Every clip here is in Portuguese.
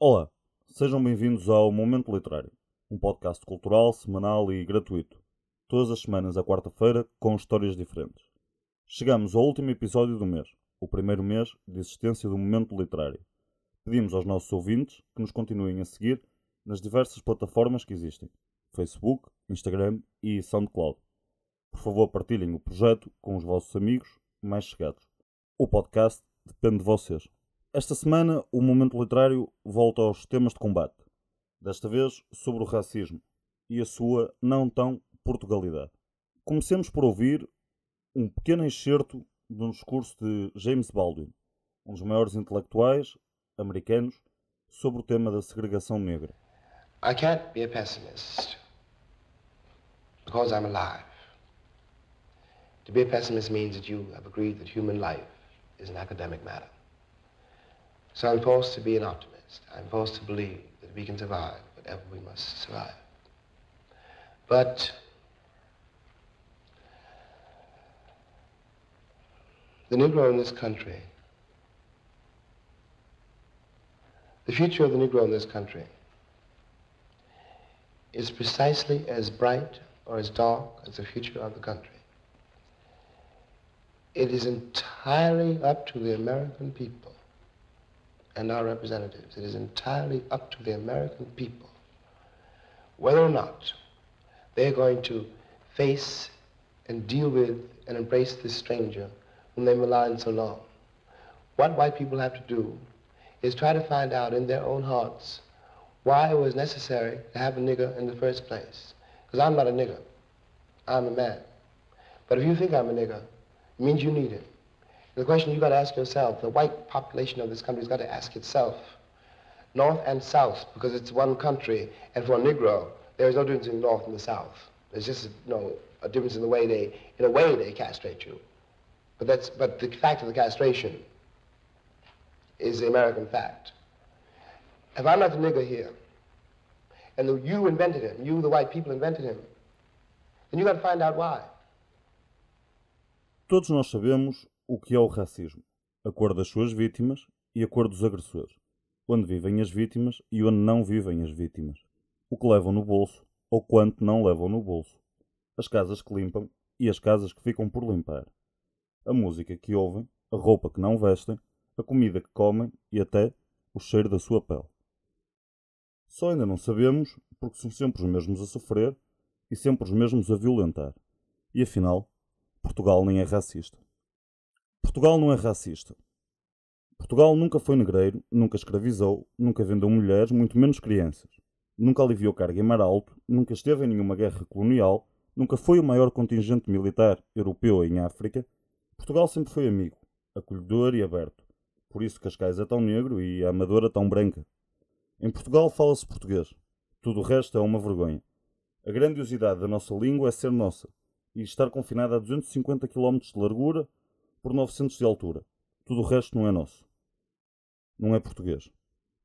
Olá, sejam bem-vindos ao Momento Literário, um podcast cultural, semanal e gratuito. Todas as semanas, à quarta-feira, com histórias diferentes. Chegamos ao último episódio do mês, o primeiro mês de existência do Momento Literário. Pedimos aos nossos ouvintes que nos continuem a seguir nas diversas plataformas que existem: Facebook, Instagram e SoundCloud. Por favor, partilhem o projeto com os vossos amigos mais chegados. O podcast depende de vocês. Esta semana, o Momento Literário volta aos temas de combate. Desta vez, sobre o racismo e a sua não tão Portugalidade. Comecemos por ouvir um pequeno excerto de um discurso de James Baldwin, um dos maiores intelectuais americanos, sobre o tema da segregação negra. I can't be a pessimist because I'm alive. To be a pessimist means that you have agreed that human life is an academic matter. So I'm forced to be an optimist. I'm forced to believe that we can survive whatever we must survive. But the Negro in this country, the future of the Negro in this country is precisely as bright or as dark as the future of the country. It is entirely up to the American people and our representatives. It is entirely up to the American people whether or not they're going to face and deal with and embrace this stranger whom they maligned so long. What white people have to do is try to find out in their own hearts why it was necessary to have a nigger in the first place. Because I'm not a nigger. I'm a man. But if you think I'm a nigger, it means you need it. The question you've got to ask yourself, the white population of this country has got to ask itself, North and South, because it's one country, and for a Negro, there is no difference in the North and the South. There's just you know, a difference in the way they, in a way they castrate you. But, that's, but the fact of the castration is the American fact. If I'm not the nigger here, and the, you invented him, you, the white people, invented him, then you got to find out why. Todos nós sabemos o que é o racismo, a cor das suas vítimas e a cor dos agressores, onde vivem as vítimas e onde não vivem as vítimas, o que levam no bolso ou quanto não levam no bolso, as casas que limpam e as casas que ficam por limpar, a música que ouvem, a roupa que não vestem, a comida que comem e até o cheiro da sua pele. Só ainda não sabemos porque são sempre os mesmos a sofrer e sempre os mesmos a violentar. E afinal, Portugal nem é racista. Portugal não é racista. Portugal nunca foi negreiro, nunca escravizou, nunca vendeu mulheres, muito menos crianças. Nunca aliviou carga em mar alto, nunca esteve em nenhuma guerra colonial, nunca foi o maior contingente militar europeu em África. Portugal sempre foi amigo, acolhedor e aberto. Por isso Cascais é tão negro e a Amadora tão branca. Em Portugal fala-se português. Tudo o resto é uma vergonha. A grandiosidade da nossa língua é ser nossa e estar confinada a 250 km de largura por 900 de altura. Tudo o resto não é nosso. Não é português.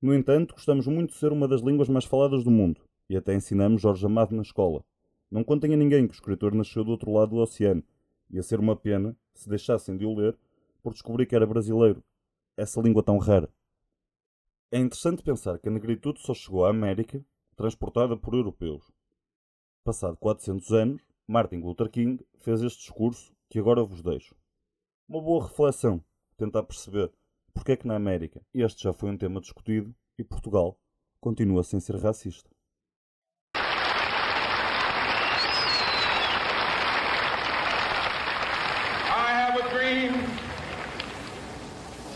No entanto, gostamos muito de ser uma das línguas mais faladas do mundo e até ensinamos Jorge Amado na escola. Não contem a ninguém que o escritor nasceu do outro lado do oceano. Ia ser uma pena se deixassem de o ler por descobrir que era brasileiro. Essa língua tão rara. É interessante pensar que a negritude só chegou à América transportada por europeus. Passado 400 anos, Martin Luther King fez este discurso que agora vos deixo. Uma boa reflexão, tentar perceber porque é que na América este já foi um tema discutido e Portugal continua sem ser racista.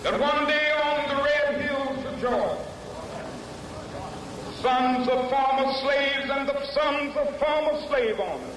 That one day on the red hills of Georgia, sons of former slaves and the sons of former slave owners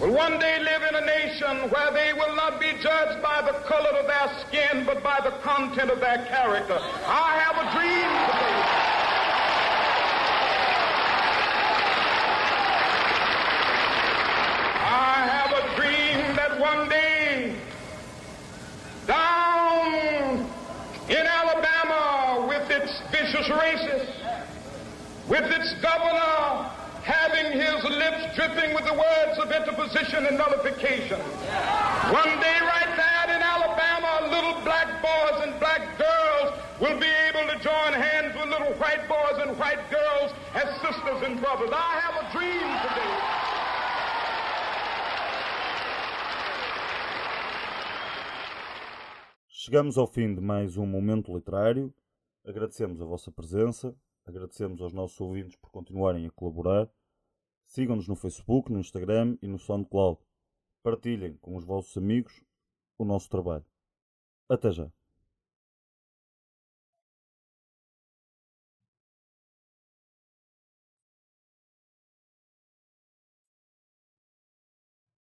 Will one day live in a nation where they will not be judged by the color of their skin, but by the content of their character. I have a dream today. I have a dream that one day, down in Alabama, with its vicious racists, with its governor having his lips dripping with the words interposition and nullification. One day, right there in Alabama, little black boys and black girls will be able to join hands with little white boys and white girls as sisters and brothers. I have a dream today. Chegamos ao fim de mais um momento literário. Agradecemos a vossa presença, agradecemos aos nossos ouvintes por continuarem a colaborar. Sigam-nos no Facebook, no Instagram e no SoundCloud. Partilhem com os vossos amigos o nosso trabalho. Até já!